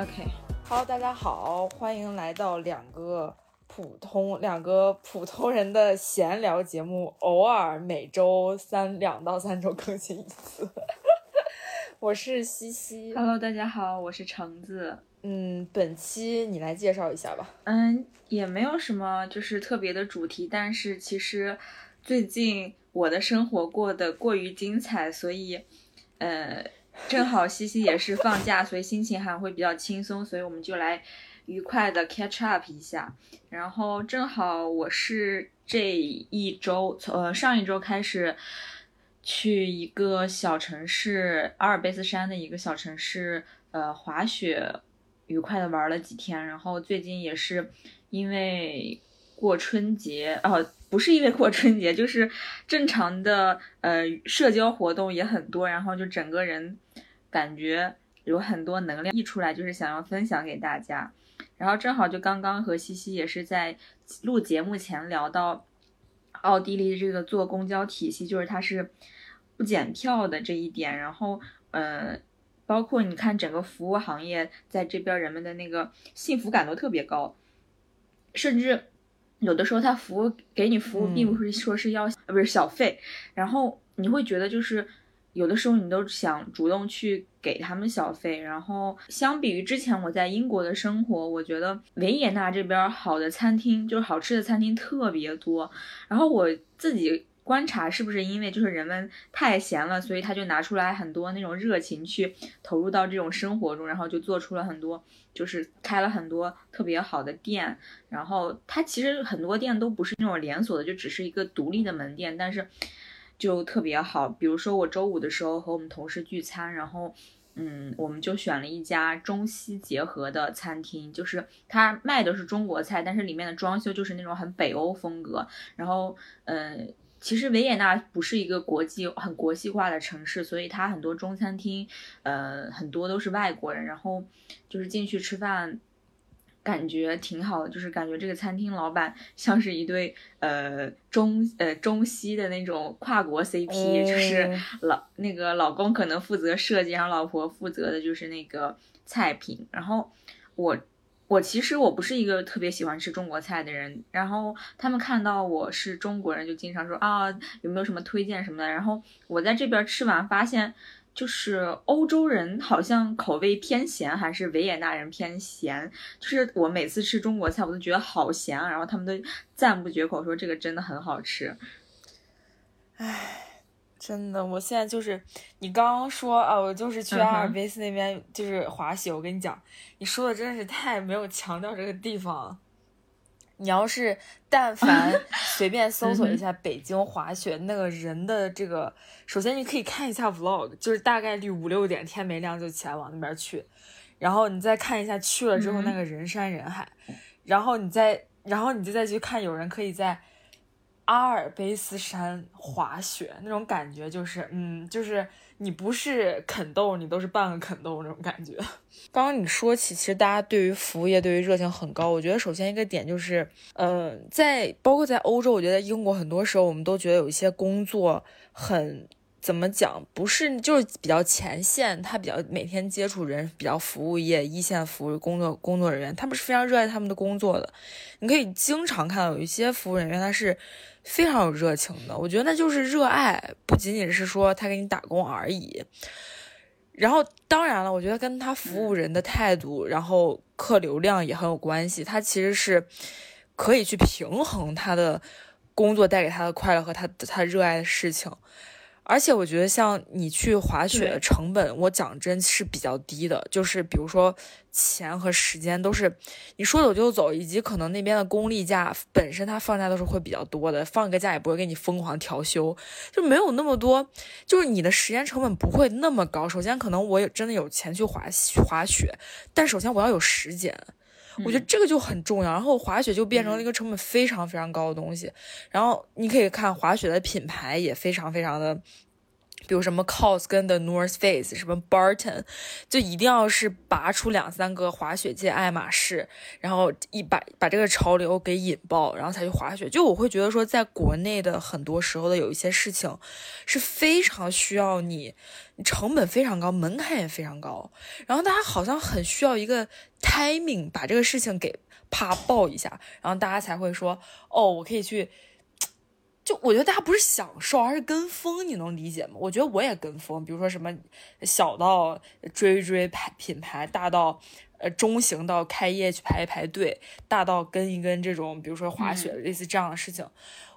OK，Hello，大家好，欢迎来到两个普通两个普通人的闲聊节目，偶尔每周三两到三周更新一次。我是西西，Hello，大家好，我是橙子。嗯，本期你来介绍一下吧。嗯，也没有什么就是特别的主题，但是其实最近我的生活过得过于精彩，所以呃。正好西西也是放假，所以心情还会比较轻松，所以我们就来愉快的 catch up 一下。然后正好我是这一周，从呃上一周开始去一个小城市阿尔卑斯山的一个小城市，呃滑雪，愉快的玩了几天。然后最近也是因为过春节哦。不是因为过春节，就是正常的呃社交活动也很多，然后就整个人感觉有很多能量溢出来，就是想要分享给大家。然后正好就刚刚和西西也是在录节目前聊到奥地利这个坐公交体系，就是它是不检票的这一点。然后呃，包括你看整个服务行业在这边人们的那个幸福感都特别高，甚至。有的时候他服务给你服务，并不是说是要呃不是小费，然后你会觉得就是有的时候你都想主动去给他们小费，然后相比于之前我在英国的生活，我觉得维也纳这边好的餐厅就是好吃的餐厅特别多，然后我自己。观察是不是因为就是人们太闲了，所以他就拿出来很多那种热情去投入到这种生活中，然后就做出了很多，就是开了很多特别好的店。然后他其实很多店都不是那种连锁的，就只是一个独立的门店，但是就特别好。比如说我周五的时候和我们同事聚餐，然后嗯，我们就选了一家中西结合的餐厅，就是他卖的是中国菜，但是里面的装修就是那种很北欧风格。然后嗯。其实维也纳不是一个国际很国际化的城市，所以它很多中餐厅，呃，很多都是外国人。然后就是进去吃饭，感觉挺好的，就是感觉这个餐厅老板像是一对呃中呃中西的那种跨国 CP，就是老那个老公可能负责设计，然后老婆负责的就是那个菜品。然后我。我其实我不是一个特别喜欢吃中国菜的人，然后他们看到我是中国人，就经常说啊有没有什么推荐什么的。然后我在这边吃完发现，就是欧洲人好像口味偏咸，还是维也纳人偏咸。就是我每次吃中国菜，我都觉得好咸啊，然后他们都赞不绝口，说这个真的很好吃。唉。真的，我现在就是你刚刚说啊，我就是去阿尔卑斯那边就是滑雪。我跟你讲，你说的真的是太没有强调这个地方。你要是但凡 随便搜索一下北京滑雪，那个人的这个，首先你可以看一下 vlog，就是大概率五六点天没亮就起来往那边去，然后你再看一下去了之后那个人山人海，然后你再然后你就再去看有人可以在。阿尔卑斯山滑雪那种感觉，就是嗯，就是你不是啃豆，你都是半个啃豆那种感觉。刚刚你说起，其实大家对于服务业对于热情很高。我觉得首先一个点就是，呃，在包括在欧洲，我觉得英国很多时候我们都觉得有一些工作很。怎么讲？不是，就是比较前线，他比较每天接触人，比较服务业一线服务工作工作人员，他们是非常热爱他们的工作的。你可以经常看到有一些服务人员，他是非常有热情的。我觉得那就是热爱，不仅仅是说他给你打工而已。然后，当然了，我觉得跟他服务人的态度，然后客流量也很有关系。他其实是可以去平衡他的工作带给他的快乐和他他热爱的事情。而且我觉得，像你去滑雪的成本，我讲真是比较低的。就是比如说钱和时间都是你说走就走，以及可能那边的公立假本身它放假都是会比较多的，放一个假也不会给你疯狂调休，就没有那么多，就是你的时间成本不会那么高。首先，可能我也真的有钱去滑滑雪，但首先我要有时间。我觉得这个就很重要，然后滑雪就变成了一个成本非常非常高的东西。然后你可以看滑雪的品牌也非常非常的比如什么 COS 跟 The North Face，什么 Barton，就一定要是拔出两三个滑雪界爱马仕，然后一把把这个潮流给引爆，然后才去滑雪。就我会觉得说，在国内的很多时候的有一些事情，是非常需要你，成本非常高，门槛也非常高，然后大家好像很需要一个 timing，把这个事情给啪爆一下，然后大家才会说，哦，我可以去。就我觉得大家不是享受，而是跟风，你能理解吗？我觉得我也跟风，比如说什么小到追追牌品牌，大到呃中型到开业去排一排队，大到跟一跟这种比如说滑雪类似这样的事情，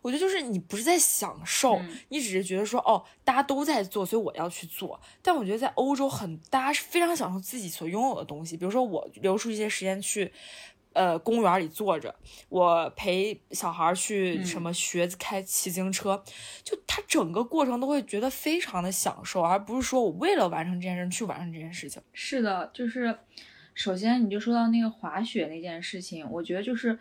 我觉得就是你不是在享受，你只是觉得说哦大家都在做，所以我要去做。但我觉得在欧洲很大家是非常享受自己所拥有的东西，比如说我留出一些时间去。呃，公园里坐着，我陪小孩去什么学开骑自行车，就他整个过程都会觉得非常的享受，而不是说我为了完成这件事去完成这件事情。是的，就是首先你就说到那个滑雪那件事情，我觉得就是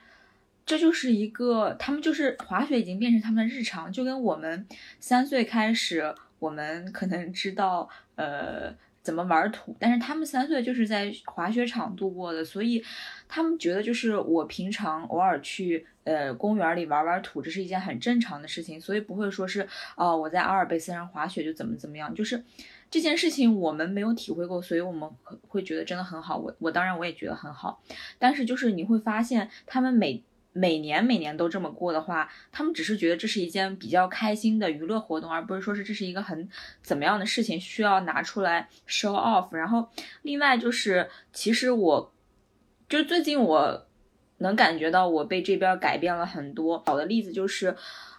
这就是一个他们就是滑雪已经变成他们的日常，就跟我们三岁开始，我们可能知道呃。怎么玩土？但是他们三岁就是在滑雪场度过的，所以他们觉得就是我平常偶尔去呃公园里玩玩土，这是一件很正常的事情，所以不会说是哦我在阿尔卑斯上滑雪就怎么怎么样，就是这件事情我们没有体会过，所以我们会觉得真的很好。我我当然我也觉得很好，但是就是你会发现他们每。每年每年都这么过的话，他们只是觉得这是一件比较开心的娱乐活动，而不是说是这是一个很怎么样的事情需要拿出来 show off。然后，另外就是，其实我，就最近我能感觉到我被这边改变了很多。好的例子就是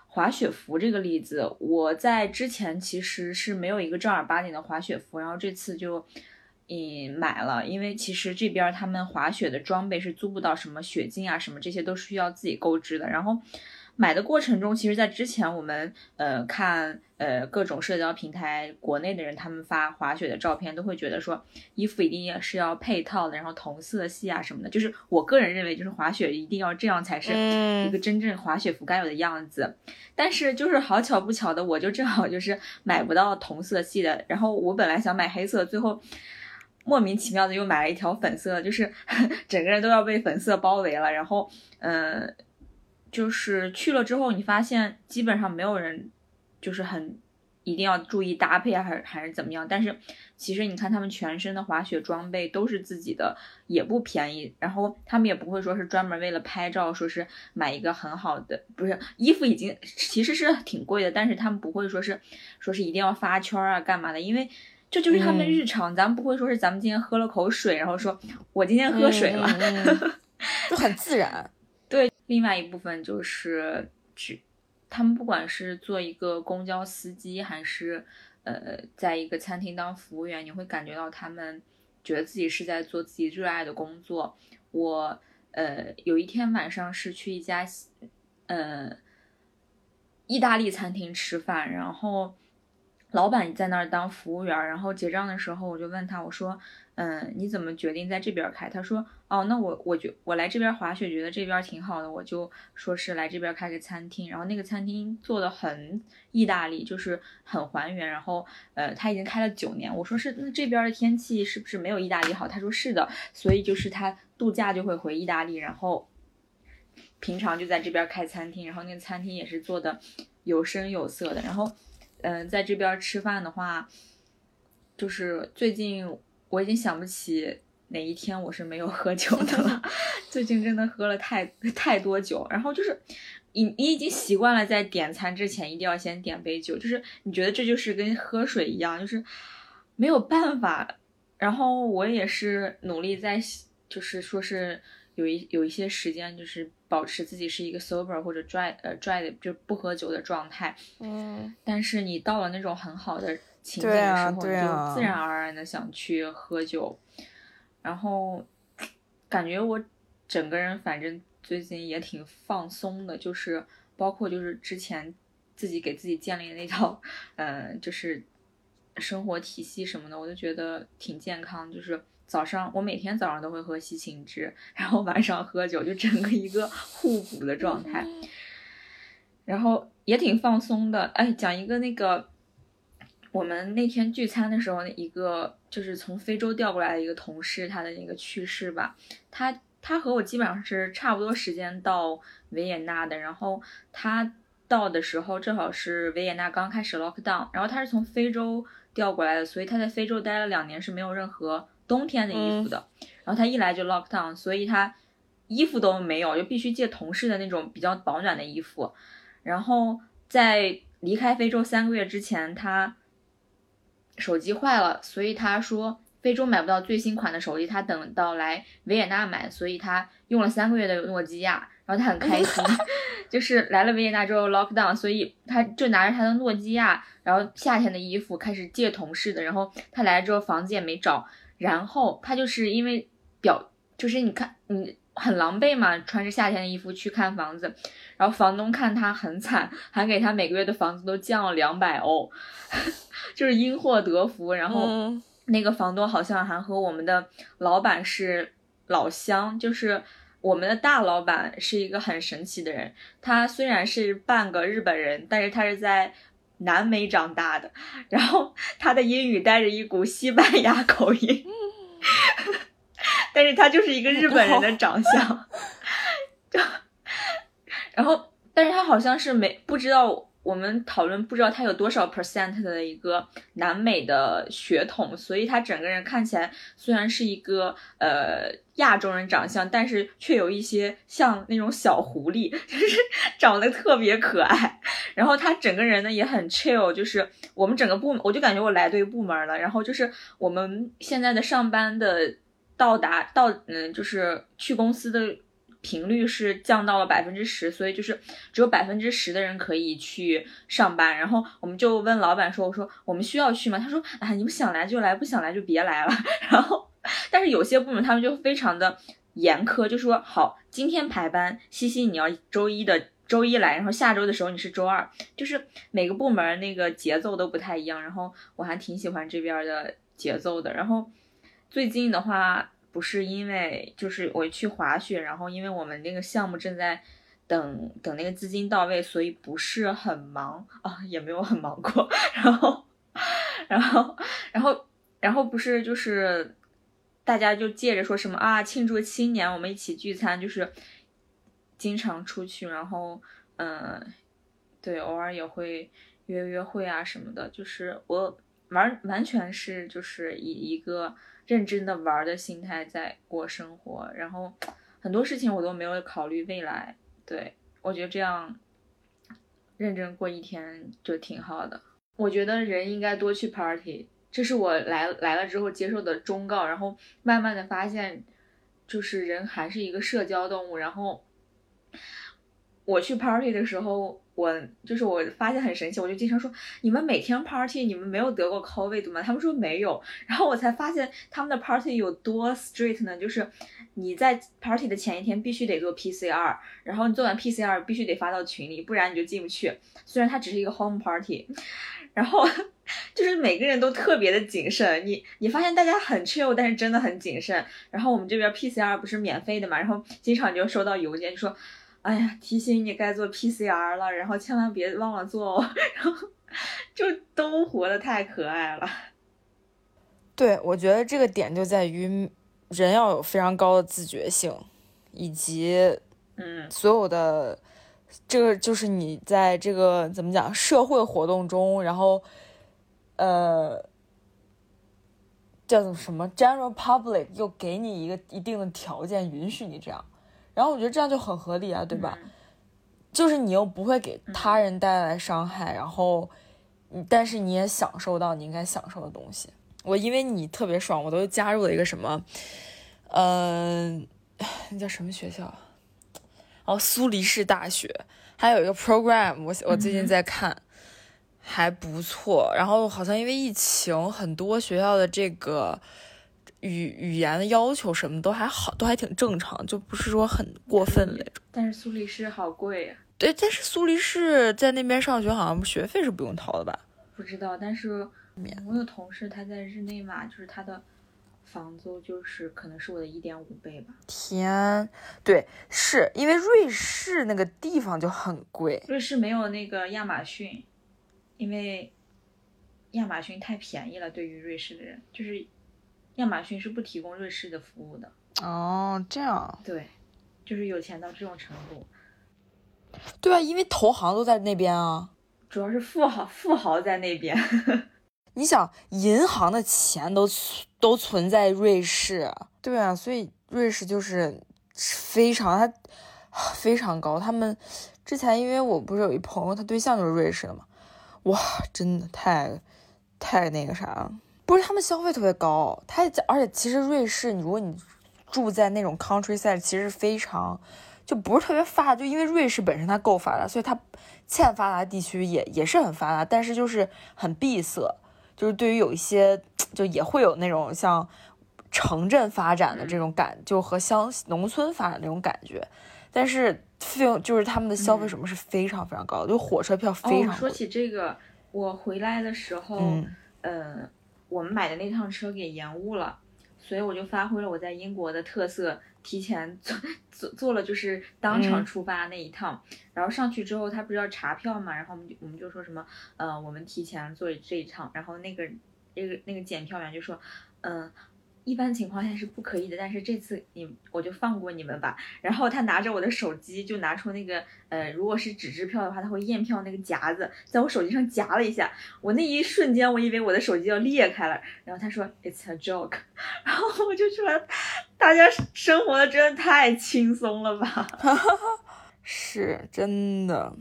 滑雪服这个例子，我在之前其实是没有一个正儿八经的滑雪服，然后这次就。嗯，买了，因为其实这边他们滑雪的装备是租不到什么雪镜啊，什么这些都是需要自己购置的。然后买的过程中，其实，在之前我们呃看呃各种社交平台，国内的人他们发滑雪的照片，都会觉得说衣服一定是要配套的，然后同色系啊什么的。就是我个人认为，就是滑雪一定要这样才是一个真正滑雪服该有的样子。但是就是好巧不巧的，我就正好就是买不到同色系的。然后我本来想买黑色，最后。莫名其妙的又买了一条粉色，就是 整个人都要被粉色包围了。然后，嗯，就是去了之后，你发现基本上没有人，就是很一定要注意搭配，还是还是怎么样。但是其实你看他们全身的滑雪装备都是自己的，也不便宜。然后他们也不会说是专门为了拍照，说是买一个很好的，不是衣服已经其实是挺贵的，但是他们不会说是说是一定要发圈啊干嘛的，因为。这就是他们日常，咱们不会说是咱们今天喝了口水，然后说我今天喝水了，就很自然。对，另外一部分就是指他们不管是做一个公交司机，还是呃，在一个餐厅当服务员，你会感觉到他们觉得自己是在做自己热爱的工作。我呃有一天晚上是去一家呃意大利餐厅吃饭，然后。老板在那儿当服务员，然后结账的时候，我就问他，我说，嗯，你怎么决定在这边开？他说，哦，那我我觉我来这边滑雪，觉得这边挺好的，我就说是来这边开个餐厅。然后那个餐厅做的很意大利，就是很还原。然后，呃，他已经开了九年。我说是，那这边的天气是不是没有意大利好？他说是的，所以就是他度假就会回意大利，然后平常就在这边开餐厅。然后那个餐厅也是做的有声有色的，然后。嗯，在这边吃饭的话，就是最近我已经想不起哪一天我是没有喝酒的了。最近真的喝了太太多酒，然后就是你你已经习惯了在点餐之前一定要先点杯酒，就是你觉得这就是跟喝水一样，就是没有办法。然后我也是努力在，就是说是有一有一些时间就是。保持自己是一个 sober 或者 dry 呃 dry 的就不喝酒的状态，嗯，但是你到了那种很好的情景的时候，你就自然而然的想去喝酒，然后感觉我整个人反正最近也挺放松的，就是包括就是之前自己给自己建立的那套，嗯，就是生活体系什么的，我就觉得挺健康，就是。早上我每天早上都会喝西芹汁，然后晚上喝酒，就整个一个互补的状态，然后也挺放松的。哎，讲一个那个我们那天聚餐的时候，一个就是从非洲调过来的一个同事，他的那个去世吧，他他和我基本上是差不多时间到维也纳的，然后他到的时候正好是维也纳刚开始 lock down，然后他是从非洲调过来的，所以他在非洲待了两年是没有任何冬天的衣服的，然后他一来就 lock down，所以他衣服都没有，就必须借同事的那种比较保暖的衣服，然后在离开非洲三个月之前，他。手机坏了，所以他说非洲买不到最新款的手机，他等到来维也纳买，所以他用了三个月的诺基亚，然后他很开心，就是来了维也纳之后 lock down，所以他就拿着他的诺基亚，然后夏天的衣服开始借同事的，然后他来了之后房子也没找，然后他就是因为表就是你看你很狼狈嘛，穿着夏天的衣服去看房子，然后房东看他很惨，还给他每个月的房子都降了两百欧。就是因祸得福，然后那个房东好像还和我们的老板是老乡，就是我们的大老板是一个很神奇的人。他虽然是半个日本人，但是他是在南美长大的，然后他的英语带着一股西班牙口音，但是他就是一个日本人的长相，然后但是他好像是没不知道。我们讨论不知道他有多少 percent 的一个南美的血统，所以他整个人看起来虽然是一个呃亚洲人长相，但是却有一些像那种小狐狸，就是长得特别可爱。然后他整个人呢也很 chill，就是我们整个部，我就感觉我来对部门了。然后就是我们现在的上班的到达到嗯，就是去公司的。频率是降到了百分之十，所以就是只有百分之十的人可以去上班。然后我们就问老板说：“我说我们需要去吗？”他说：“啊，你们想来就来，不想来就别来了。”然后，但是有些部门他们就非常的严苛，就说：“好，今天排班，西西你要周一的周一来，然后下周的时候你是周二。”就是每个部门那个节奏都不太一样。然后我还挺喜欢这边的节奏的。然后最近的话。不是因为就是我去滑雪，然后因为我们那个项目正在等等那个资金到位，所以不是很忙啊，也没有很忙过。然后，然后，然后，然后不是就是大家就借着说什么啊，庆祝七年，我们一起聚餐，就是经常出去，然后嗯，对，偶尔也会约约会啊什么的，就是我完完全是就是以一个。认真的玩的心态在过生活，然后很多事情我都没有考虑未来。对我觉得这样认真过一天就挺好的。我觉得人应该多去 party，这是我来来了之后接受的忠告。然后慢慢的发现，就是人还是一个社交动物。然后我去 party 的时候。我就是我发现很神奇，我就经常说你们每天 party，你们没有得过 COVID 吗？他们说没有，然后我才发现他们的 party 有多 strict 呢？就是你在 party 的前一天必须得做 PCR，然后你做完 PCR 必须得发到群里，不然你就进不去。虽然它只是一个 home party，然后 就是每个人都特别的谨慎。你你发现大家很 chill，但是真的很谨慎。然后我们这边 PCR 不是免费的嘛，然后经常就收到邮件就说。哎呀，提醒你该做 PCR 了，然后千万别忘了做哦。然后就都活得太可爱了。对，我觉得这个点就在于人要有非常高的自觉性，以及嗯，所有的这个就是你在这个怎么讲社会活动中，然后呃叫做什么 general public 又给你一个一定的条件，允许你这样。然后我觉得这样就很合理啊，对吧？就是你又不会给他人带来伤害，然后，但是你也享受到你应该享受的东西。我因为你特别爽，我都加入了一个什么，嗯，那叫什么学校？哦，苏黎世大学，还有一个 program，我我最近在看，还不错。然后好像因为疫情，很多学校的这个。语语言的要求什么都还好，都还挺正常，就不是说很过分那种。但是苏黎世好贵呀。对，但是苏黎世在那边上学，好像学费是不用掏的吧？不知道，但是我有同事他在日内瓦，就是他的房租就是可能是我的一点五倍吧。天，对，是因为瑞士那个地方就很贵。瑞士没有那个亚马逊，因为亚马逊太便宜了，对于瑞士的人，就是亚马逊是不提供瑞士的服务的。哦，这样。对，就是有钱到这种程度。对啊，因为投行都在那边啊。主要是富豪，富豪在那边。你想，银行的钱都都存在瑞士。对啊，所以瑞士就是非常，它非常高。他们之前，因为我不是有一朋友，他对象就是瑞士的嘛，哇，真的太太那个啥了。不是他们消费特别高，他而且其实瑞士，你如果你住在那种 countryside，其实非常就不是特别发达，就因为瑞士本身它够发达，所以它欠发达地区也也是很发达，但是就是很闭塞，就是对于有一些就也会有那种像城镇发展的这种感，就和乡农村发展那种感觉，但是费用就是他们的消费什么是非常非常高的，就火车票非常。说起这个，我回来的时候，嗯。我们买的那趟车给延误了，所以我就发挥了我在英国的特色，提前做做做了就是当场出发那一趟。然后上去之后，他不是要查票嘛，然后我们就我们就说什么，呃，我们提前做这一趟。然后那个那个那个检票员就说，嗯。一般情况下是不可以的，但是这次你我就放过你们吧。然后他拿着我的手机，就拿出那个呃，如果是纸质票的话，他会验票那个夹子，在我手机上夹了一下。我那一瞬间，我以为我的手机要裂开了。然后他说 It's a joke。然后我就说，大家生活的真的太轻松了吧？是真的，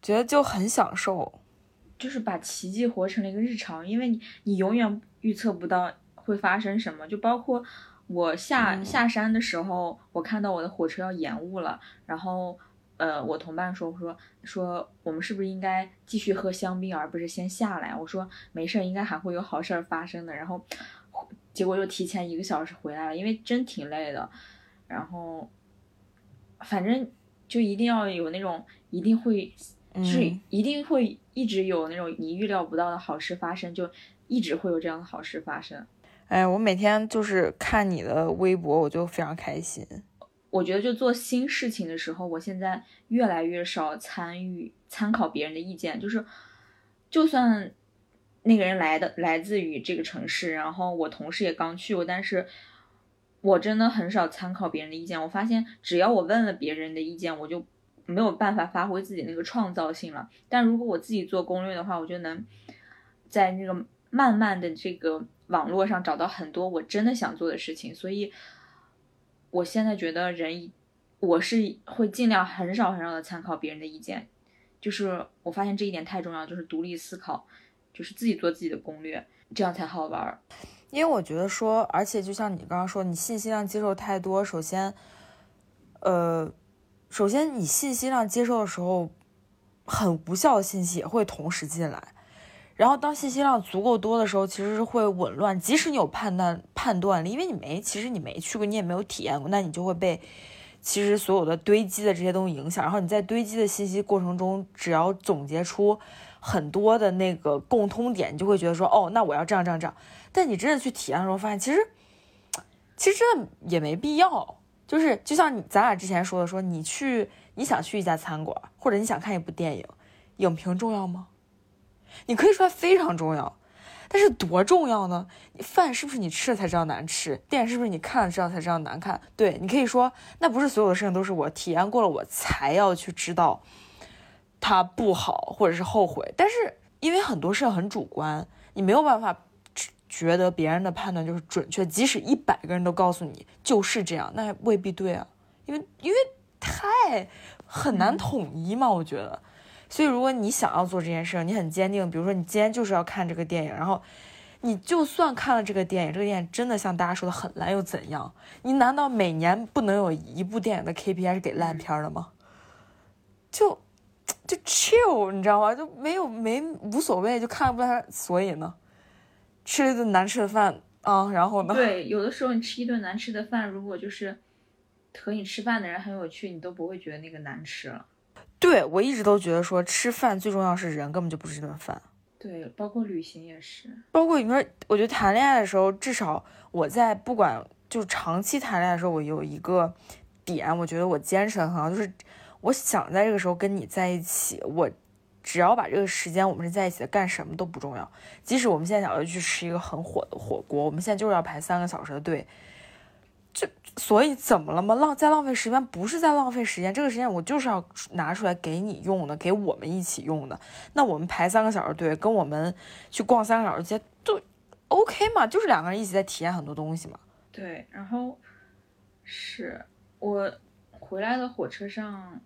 觉得就很享受，就是把奇迹活成了一个日常，因为你你永远预测不到。会发生什么？就包括我下下山的时候，我看到我的火车要延误了，然后，呃，我同伴说说说我们是不是应该继续喝香槟，而不是先下来？我说没事，应该还会有好事儿发生的。然后，结果又提前一个小时回来了，因为真挺累的。然后，反正就一定要有那种一定会，是一定会一直有那种你预料不到的好事发生，就一直会有这样的好事发生。哎，我每天就是看你的微博，我就非常开心。我觉得就做新事情的时候，我现在越来越少参与参考别人的意见。就是，就算那个人来的来自于这个城市，然后我同事也刚去过，但是我真的很少参考别人的意见。我发现，只要我问了别人的意见，我就没有办法发挥自己那个创造性了。但如果我自己做攻略的话，我就能在那个慢慢的这个。网络上找到很多我真的想做的事情，所以我现在觉得人，我是会尽量很少很少的参考别人的意见，就是我发现这一点太重要，就是独立思考，就是自己做自己的攻略，这样才好玩。因为我觉得说，而且就像你刚刚说，你信息量接受太多，首先，呃，首先你信息量接受的时候，很无效的信息也会同时进来。然后当信息量足够多的时候，其实是会紊乱。即使你有判断判断力，因为你没，其实你没去过，你也没有体验过，那你就会被其实所有的堆积的这些东西影响。然后你在堆积的信息过程中，只要总结出很多的那个共通点，你就会觉得说，哦，那我要这样这样这样。但你真的去体验的时候，发现其实其实真的也没必要。就是就像你咱俩之前说的，说你去你想去一家餐馆，或者你想看一部电影，影评重要吗？你可以说它非常重要，但是多重要呢？饭是不是你吃了才知道难吃？电影是不是你看了知道才知道难看？对你可以说，那不是所有的事情都是我体验过了我才要去知道它不好或者是后悔。但是因为很多事情很主观，你没有办法觉得别人的判断就是准确。即使一百个人都告诉你就是这样，那未必对啊，因为因为太很难统一嘛，我觉得。所以，如果你想要做这件事，你很坚定，比如说你今天就是要看这个电影，然后你就算看了这个电影，这个电影真的像大家说的很烂又怎样？你难道每年不能有一部电影的 KPI 是给烂片的吗？就就 chill，你知道吗？就没有没无所谓，就看不来。所以呢，吃了一顿难吃的饭啊，然后呢？对，有的时候你吃一顿难吃的饭，如果就是和你吃饭的人很有趣，你都不会觉得那个难吃了。对，我一直都觉得说吃饭最重要是人，根本就不是这顿饭。对，包括旅行也是。包括你说，我觉得谈恋爱的时候，至少我在不管就是长期谈恋爱的时候，我有一个点，我觉得我坚持的很好，就是我想在这个时候跟你在一起，我只要把这个时间我们是在一起的，干什么都不重要。即使我们现在想要去吃一个很火的火锅，我们现在就是要排三个小时的队。所以怎么了吗？浪在浪费时间，不是在浪费时间。这个时间我就是要拿出来给你用的，给我们一起用的。那我们排三个小时队，跟我们去逛三个小时街，都 OK 嘛？就是两个人一起在体验很多东西嘛。对，然后是我回来的火车上。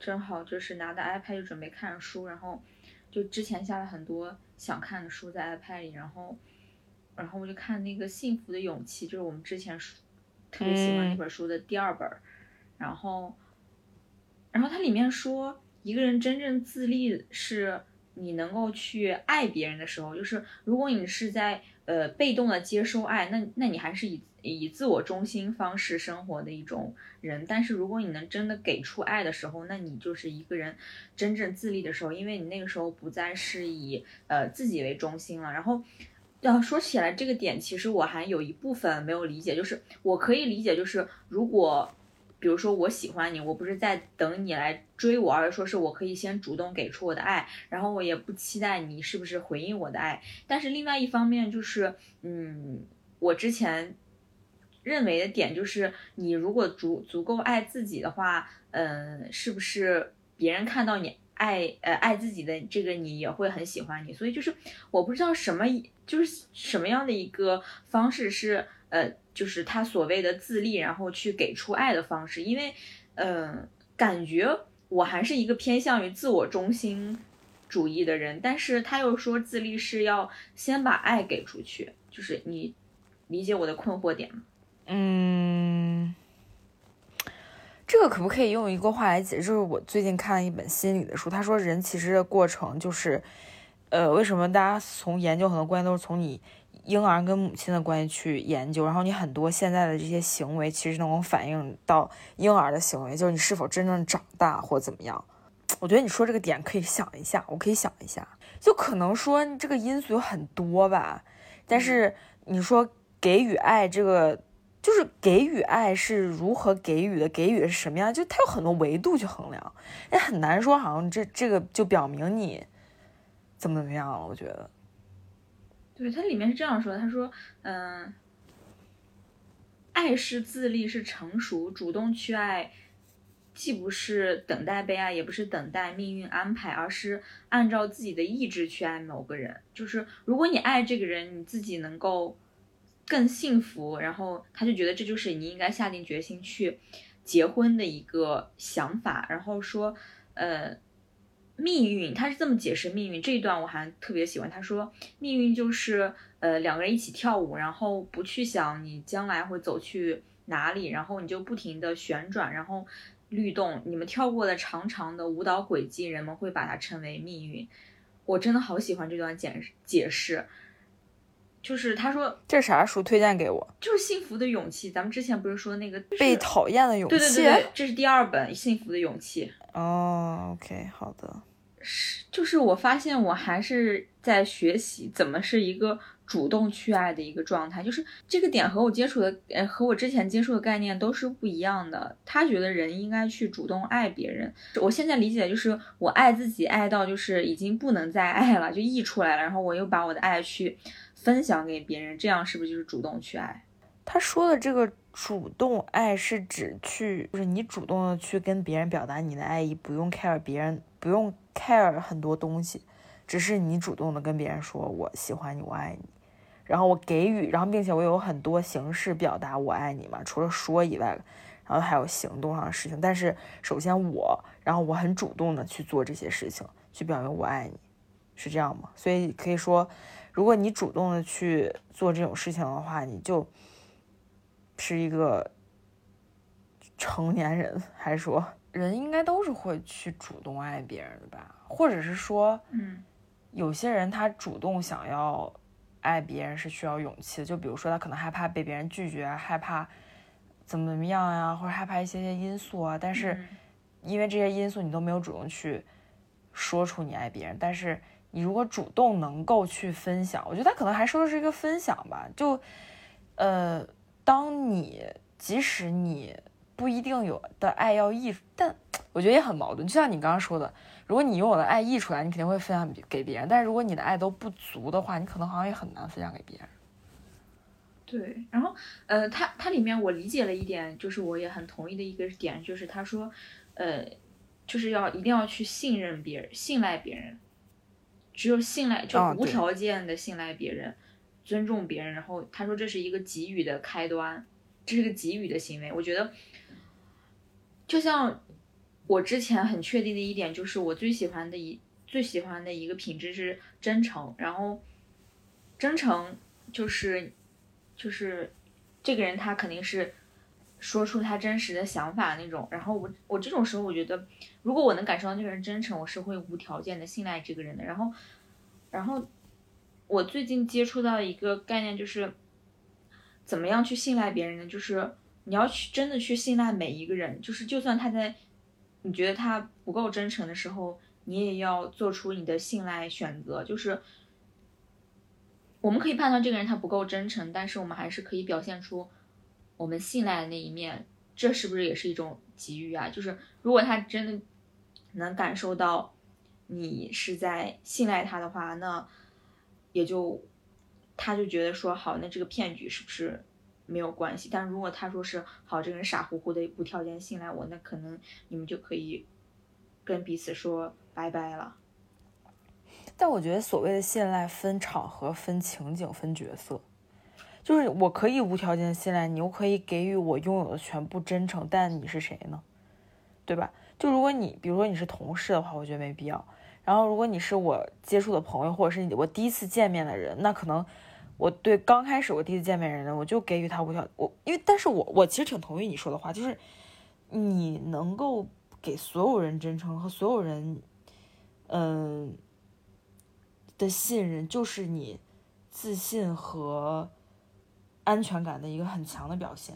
正好就是拿着 iPad 就准备看书，然后就之前下了很多想看的书在 iPad 里，然后然后我就看那个《幸福的勇气》，就是我们之前书特别喜欢那本书的第二本，然后然后它里面说一个人真正自立是你能够去爱别人的时候，就是如果你是在呃被动的接收爱，那那你还是以。以自我中心方式生活的一种人，但是如果你能真的给出爱的时候，那你就是一个人真正自立的时候，因为你那个时候不再是以呃自己为中心了。然后要说起来这个点，其实我还有一部分没有理解，就是我可以理解，就是如果比如说我喜欢你，我不是在等你来追我，而是说是我可以先主动给出我的爱，然后我也不期待你是不是回应我的爱。但是另外一方面就是，嗯，我之前。认为的点就是，你如果足足够爱自己的话，嗯，是不是别人看到你爱呃爱自己的这个你也会很喜欢你？所以就是我不知道什么就是什么样的一个方式是呃就是他所谓的自立，然后去给出爱的方式，因为嗯感觉我还是一个偏向于自我中心主义的人，但是他又说自立是要先把爱给出去，就是你理解我的困惑点吗？嗯，这个可不可以用一个话来解释？就是我最近看了一本心理的书，他说人其实的过程就是，呃，为什么大家从研究很多关系都是从你婴儿跟母亲的关系去研究，然后你很多现在的这些行为其实能够反映到婴儿的行为，就是你是否真正长大或怎么样。我觉得你说这个点可以想一下，我可以想一下，就可能说这个因素有很多吧，但是你说给予爱这个。就是给予爱是如何给予的，给予是什么样？就它有很多维度去衡量，也很难说，好像这这个就表明你怎么怎么样了。我觉得，对，它里面是这样说，他说，嗯，爱是自立，是成熟，主动去爱，既不是等待被爱，也不是等待命运安排，而是按照自己的意志去爱某个人。就是如果你爱这个人，你自己能够。更幸福，然后他就觉得这就是你应该下定决心去结婚的一个想法。然后说，呃，命运，他是这么解释命运这一段，我还特别喜欢。他说，命运就是呃两个人一起跳舞，然后不去想你将来会走去哪里，然后你就不停的旋转，然后律动，你们跳过的长长的舞蹈轨迹，人们会把它称为命运。我真的好喜欢这段解解释。就是他说这啥书推荐给我？就是《幸福的勇气》。咱们之前不是说那个被讨厌的勇气？对对对，这是第二本《幸福的勇气》。哦，OK，好的。是，就是我发现我还是在学习怎么是一个主动去爱的一个状态。就是这个点和我接触的，呃，和我之前接触的概念都是不一样的。他觉得人应该去主动爱别人，我现在理解就是我爱自己爱到就是已经不能再爱了，就溢出来了，然后我又把我的爱去。分享给别人，这样是不是就是主动去爱？他说的这个主动爱是指去，就是你主动的去跟别人表达你的爱意，不用 care 别人，不用 care 很多东西，只是你主动的跟别人说我喜欢你，我爱你，然后我给予，然后并且我有很多形式表达我爱你嘛，除了说以外，然后还有行动上的事情。但是首先我，然后我很主动的去做这些事情，去表明我爱你，是这样吗？所以可以说。如果你主动的去做这种事情的话，你就是一个成年人，还是说人应该都是会去主动爱别人的吧？或者是说，嗯，有些人他主动想要爱别人是需要勇气的，就比如说他可能害怕被别人拒绝，害怕怎么怎么样呀，或者害怕一些些因素啊，但是因为这些因素你都没有主动去说出你爱别人，但是。你如果主动能够去分享，我觉得他可能还说的是一个分享吧。就，呃，当你即使你不一定有的爱要溢，但 我觉得也很矛盾。就像你刚刚说的，如果你用我的爱溢出来，你肯定会分享给别人；但是如果你的爱都不足的话，你可能好像也很难分享给别人。对，然后呃，他他里面我理解了一点，就是我也很同意的一个点，就是他说，呃，就是要一定要去信任别人，信赖别人，只有信赖就无条件的信赖别人，尊重别人。然后他说这是一个给予的开端，这是个给予的行为。我觉得，就像我之前很确定的一点，就是我最喜欢的一最喜欢的一个品质是真诚，然后真诚就是。就是这个人，他肯定是说出他真实的想法那种。然后我我这种时候，我觉得如果我能感受到那个人真诚，我是会无条件的信赖这个人的。然后，然后我最近接触到一个概念，就是怎么样去信赖别人呢？就是你要去真的去信赖每一个人，就是就算他在你觉得他不够真诚的时候，你也要做出你的信赖选择，就是。我们可以判断这个人他不够真诚，但是我们还是可以表现出我们信赖的那一面，这是不是也是一种给予啊？就是如果他真的能感受到你是在信赖他的话，那也就他就觉得说好，那这个骗局是不是没有关系？但如果他说是好，这个人傻乎乎的无条件信赖我，那可能你们就可以跟彼此说拜拜了。但我觉得所谓的信赖分场合、分情景、分角色，就是我可以无条件信赖你，我可以给予我拥有的全部真诚，但你是谁呢？对吧？就如果你比如说你是同事的话，我觉得没必要。然后如果你是我接触的朋友，或者是我第一次见面的人，那可能我对刚开始我第一次见面人，我就给予他无条我因为，但是我我其实挺同意你说的话，就是你能够给所有人真诚和所有人，嗯。的信任就是你自信和安全感的一个很强的表现。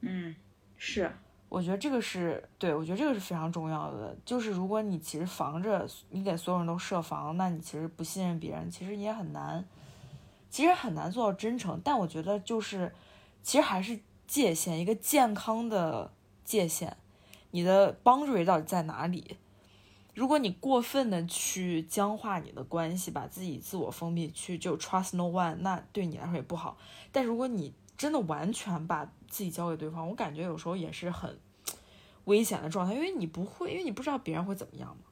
嗯，是，我觉得这个是对，我觉得这个是非常重要的。就是如果你其实防着，你给所有人都设防，那你其实不信任别人，其实也很难，其实很难做到真诚。但我觉得就是，其实还是界限，一个健康的界限，你的 boundary 到底在哪里？如果你过分的去僵化你的关系，把自己自我封闭，去就 trust no one，那对你来说也不好。但如果你真的完全把自己交给对方，我感觉有时候也是很危险的状态，因为你不会，因为你不知道别人会怎么样嘛。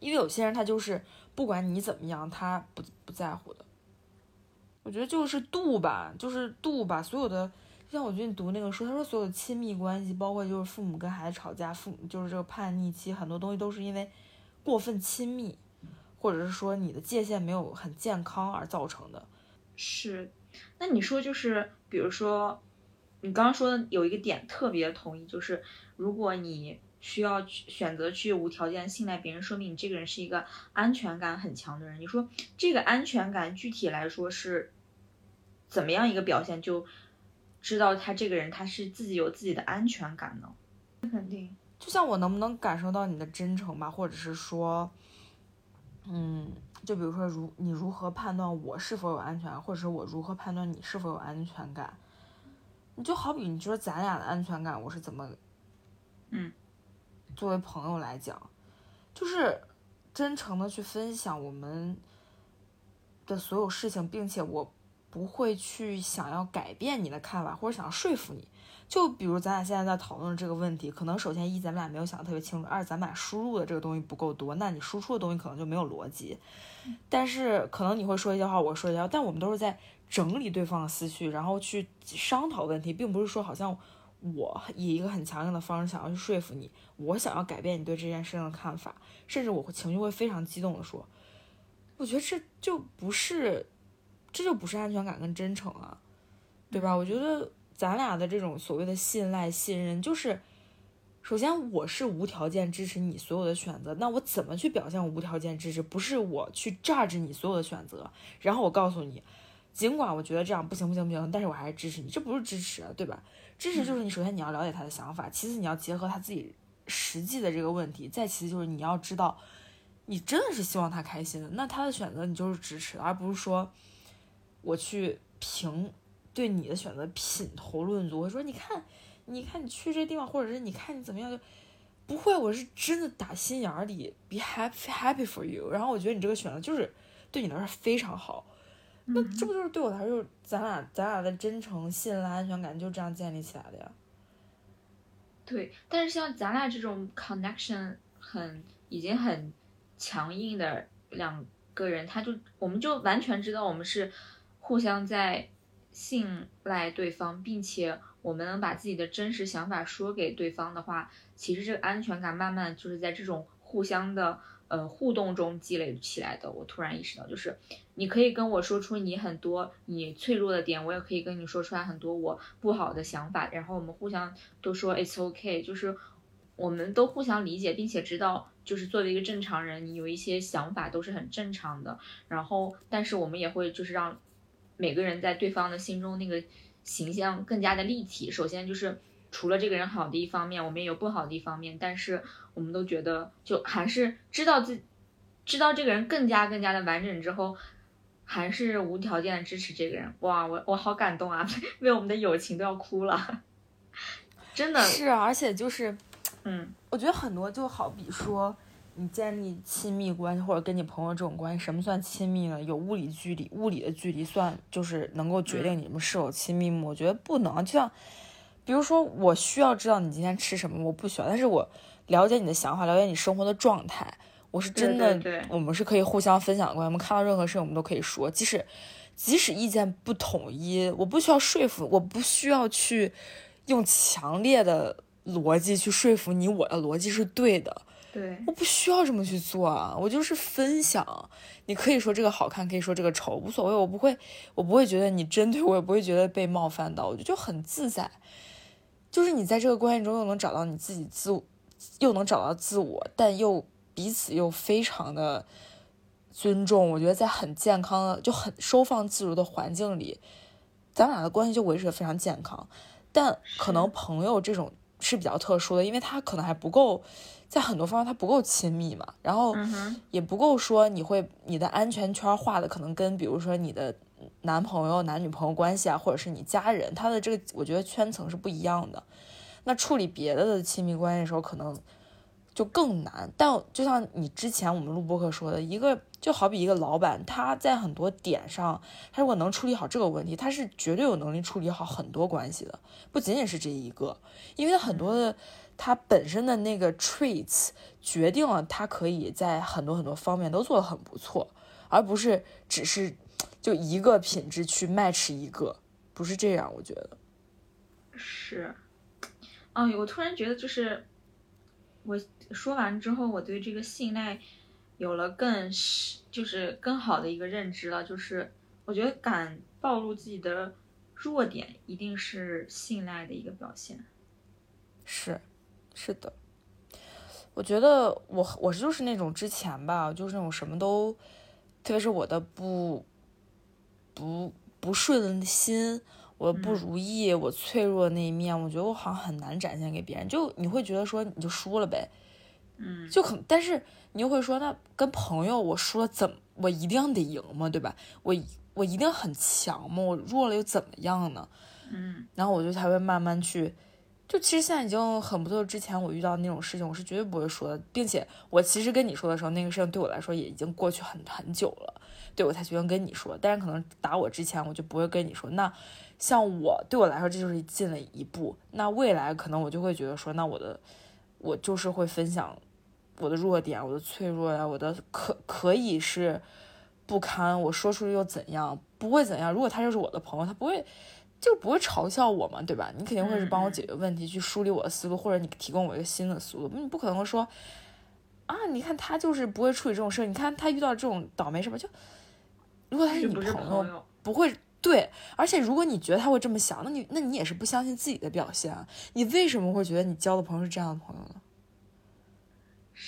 因为有些人他就是不管你怎么样，他不不在乎的。我觉得就是度吧，就是度吧，所有的。像我最近读那个书，他说所有亲密关系，包括就是父母跟孩子吵架，父母就是这个叛逆期，很多东西都是因为过分亲密，或者是说你的界限没有很健康而造成的。是，那你说就是，比如说你刚刚说的有一个点特别同意，就是如果你需要选择去无条件信赖别人，说明你这个人是一个安全感很强的人。你说这个安全感具体来说是怎么样一个表现？就知道他这个人，他是自己有自己的安全感呢。肯定，就像我能不能感受到你的真诚吧，或者是说，嗯，就比如说，如你如何判断我是否有安全感，或者是我如何判断你是否有安全感？你就好比你说咱俩的安全感，我是怎么，嗯，作为朋友来讲，就是真诚的去分享我们的所有事情，并且我。不会去想要改变你的看法，或者想要说服你。就比如咱俩现在在讨论这个问题，可能首先一咱们俩没有想的特别清楚，二咱们俩输入的这个东西不够多，那你输出的东西可能就没有逻辑。但是可能你会说一些话，我说一些话，但我们都是在整理对方的思绪，然后去商讨问题，并不是说好像我以一个很强硬的方式想要去说服你，我想要改变你对这件事情的看法，甚至我会情绪会非常激动的说，我觉得这就不是。这就不是安全感跟真诚啊，对吧？我觉得咱俩的这种所谓的信赖、信任，就是首先我是无条件支持你所有的选择，那我怎么去表现我无条件支持？不是我去 judge 你所有的选择，然后我告诉你，尽管我觉得这样不行不行不行，但是我还是支持你，这不是支持，对吧？支持就是你首先你要了解他的想法，其次你要结合他自己实际的这个问题，再其次就是你要知道，你真的是希望他开心的，那他的选择你就是支持，而不是说。我去评对你的选择品头论足，我说你看，你看你去这地方，或者是你看你怎么样，就不会，我是真的打心眼里 be happy happy for you。然后我觉得你这个选择就是对你来说非常好。那这不就是对我来说，咱俩咱俩的真诚、信赖、安全感就这样建立起来的呀？对，但是像咱俩这种 connection 很已经很强硬的两个人，他就我们就完全知道我们是互相在信赖对方，并且我们能把自己的真实想法说给对方的话，其实这个安全感慢慢就是在这种互相的。呃，互动中积累起来的，我突然意识到，就是你可以跟我说出你很多你脆弱的点，我也可以跟你说出来很多我不好的想法，然后我们互相都说 it's okay，就是我们都互相理解，并且知道，就是作为一个正常人，你有一些想法都是很正常的。然后，但是我们也会就是让每个人在对方的心中那个形象更加的立体。首先就是。除了这个人好的一方面，我们也有不好的一方面，但是我们都觉得，就还是知道自知道这个人更加更加的完整之后，还是无条件的支持这个人。哇，我我好感动啊，为我们的友情都要哭了，真的是啊，而且就是，嗯，我觉得很多就好比说，你建立亲密关系或者跟你朋友这种关系，什么算亲密呢？有物理距离，物理的距离算就是能够决定你们是否亲密吗？我觉得不能，就像。比如说，我需要知道你今天吃什么，我不需要，但是我了解你的想法，了解你生活的状态，我是真的，我们是可以互相分享的关系。我们看到任何事情，我们都可以说，即使即使意见不统一，我不需要说服，我不需要去用强烈的逻辑去说服你，我的逻辑是对的，对，我不需要这么去做啊，我就是分享。你可以说这个好看，可以说这个丑，无所谓，我不会，我不会觉得你针对我，也不会觉得被冒犯到，我觉得就很自在。就是你在这个关系中又能找到你自己自，又能找到自我，但又彼此又非常的尊重。我觉得在很健康的、就很收放自如的环境里，咱俩的关系就维持的非常健康。但可能朋友这种是比较特殊的，因为他可能还不够，在很多方面他不够亲密嘛，然后也不够说你会你的安全圈画的可能跟比如说你的。男朋友、男女朋友关系啊，或者是你家人，他的这个我觉得圈层是不一样的。那处理别的的亲密关系的时候，可能就更难。但就像你之前我们录播课说的，一个就好比一个老板，他在很多点上，他如果能处理好这个问题，他是绝对有能力处理好很多关系的，不仅仅是这一个，因为很多的他本身的那个 traits 决定了他可以在很多很多方面都做得很不错，而不是只是。就一个品质去 match 一个，不是这样，我觉得是。嗯，我突然觉得，就是我说完之后，我对这个信赖有了更就是更好的一个认知了。就是我觉得敢暴露自己的弱点，一定是信赖的一个表现。是，是的。我觉得我我就是那种之前吧，就是那种什么都，特别是我的不。不不顺心，我不如意，我脆弱的那一面，我觉得我好像很难展现给别人。就你会觉得说你就输了呗，嗯，就可，但是你又会说那跟朋友我输了怎么我一定得赢吗？对吧？我我一定很强吗？我弱了又怎么样呢？嗯，然后我就才会慢慢去，就其实现在已经很不错。之前我遇到那种事情，我是绝对不会说的，并且我其实跟你说的时候，那个事情对我来说也已经过去很很久了。对我才决定跟你说，但是可能打我之前我就不会跟你说。那像我对我来说，这就是进了一步。那未来可能我就会觉得说，那我的我就是会分享我的弱点、我的脆弱呀，我的可可以是不堪，我说出去又怎样？不会怎样。如果他就是我的朋友，他不会就不会嘲笑我嘛，对吧？你肯定会是帮我解决问题，去梳理我的思路，或者你提供我一个新的思路。你不可能说啊，你看他就是不会处理这种事，你看他遇到这种倒霉事吧，就。如果他是你朋友，不会对，而且如果你觉得他会这么想，那你那你也是不相信自己的表现啊？你为什么会觉得你交的朋友是这样的朋友呢？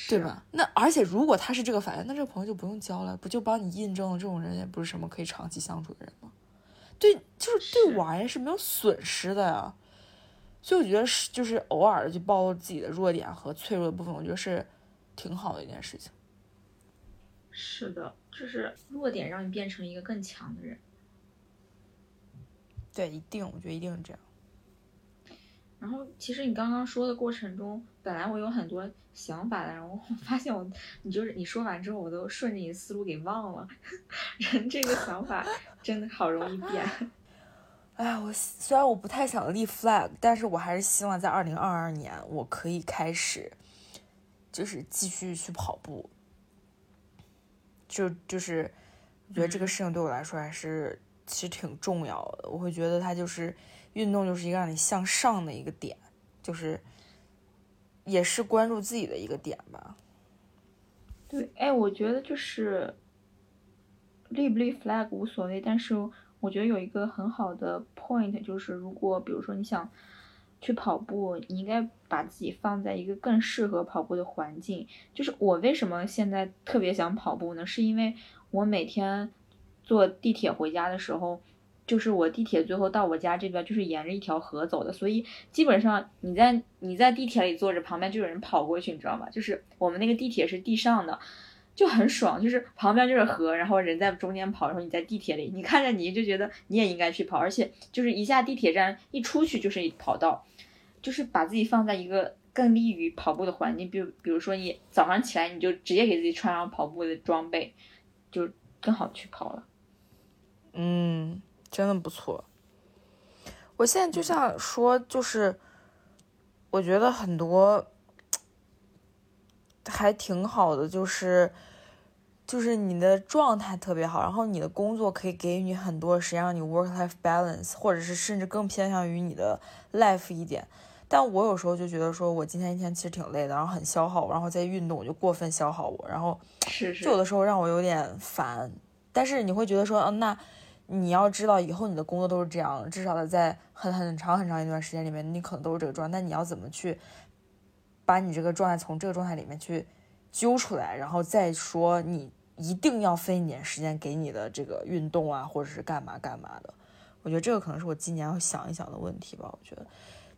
对吧？那而且如果他是这个反应，那这个朋友就不用交了，不就帮你印证了这种人也不是什么可以长期相处的人吗？对，就是对我而言是没有损失的呀。所以我觉得是就是偶尔的去暴露自己的弱点和脆弱的部分，我觉得是挺好的一件事情。是的。就是弱点让你变成一个更强的人，对，一定，我觉得一定是这样。然后其实你刚刚说的过程中，本来我有很多想法的，然后我发现我你就是你说完之后，我都顺着你的思路给忘了。人这个想法真的好容易变。哎，我虽然我不太想立 flag，但是我还是希望在二零二二年我可以开始，就是继续去跑步。就就是我觉得这个事情对我来说还是其实挺重要的。我会觉得它就是运动，就是一个让你向上的一个点，就是也是关注自己的一个点吧。对，哎，我觉得就是立不立 flag 无所谓，但是。我觉得有一个很好的 point，就是如果比如说你想去跑步，你应该把自己放在一个更适合跑步的环境。就是我为什么现在特别想跑步呢？是因为我每天坐地铁回家的时候，就是我地铁最后到我家这边就是沿着一条河走的，所以基本上你在你在地铁里坐着，旁边就有人跑过去，你知道吗？就是我们那个地铁是地上的。就很爽，就是旁边就是河，然后人在中间跑，然后你在地铁里，你看着你就觉得你也应该去跑，而且就是一下地铁站一出去就是一跑道，就是把自己放在一个更利于跑步的环境，比如比如说你早上起来你就直接给自己穿上跑步的装备，就更好去跑了。嗯，真的不错。我现在就想说，就是我觉得很多还挺好的，就是。就是你的状态特别好，然后你的工作可以给予你很多实际上你 work life balance，或者是甚至更偏向于你的 life 一点。但我有时候就觉得说，我今天一天其实挺累的，然后很消耗我，然后在运动我就过分消耗我，然后就有的时候让我有点烦。但是你会觉得说，嗯，那你要知道以后你的工作都是这样，至少在很很长很长一段时间里面，你可能都是这个状态。那你要怎么去把你这个状态从这个状态里面去揪出来，然后再说你。一定要分一点时间给你的这个运动啊，或者是干嘛干嘛的。我觉得这个可能是我今年要想一想的问题吧。我觉得，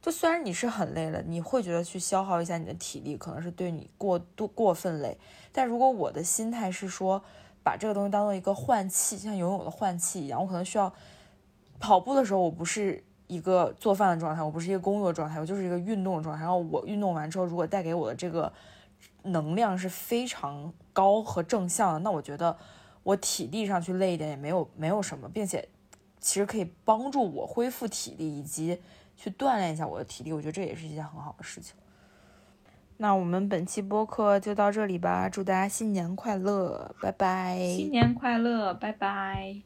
就虽然你是很累了，你会觉得去消耗一下你的体力，可能是对你过度过分累。但如果我的心态是说，把这个东西当做一个换气，像游泳的换气一样，我可能需要跑步的时候，我不是一个做饭的状态，我不是一个工作状态，我就是一个运动的状态。然后我运动完之后，如果带给我的这个。能量是非常高和正向的，那我觉得我体力上去累一点也没有没有什么，并且其实可以帮助我恢复体力以及去锻炼一下我的体力，我觉得这也是一件很好的事情。那我们本期播客就到这里吧祝大家新年快乐拜拜。新年快乐拜拜。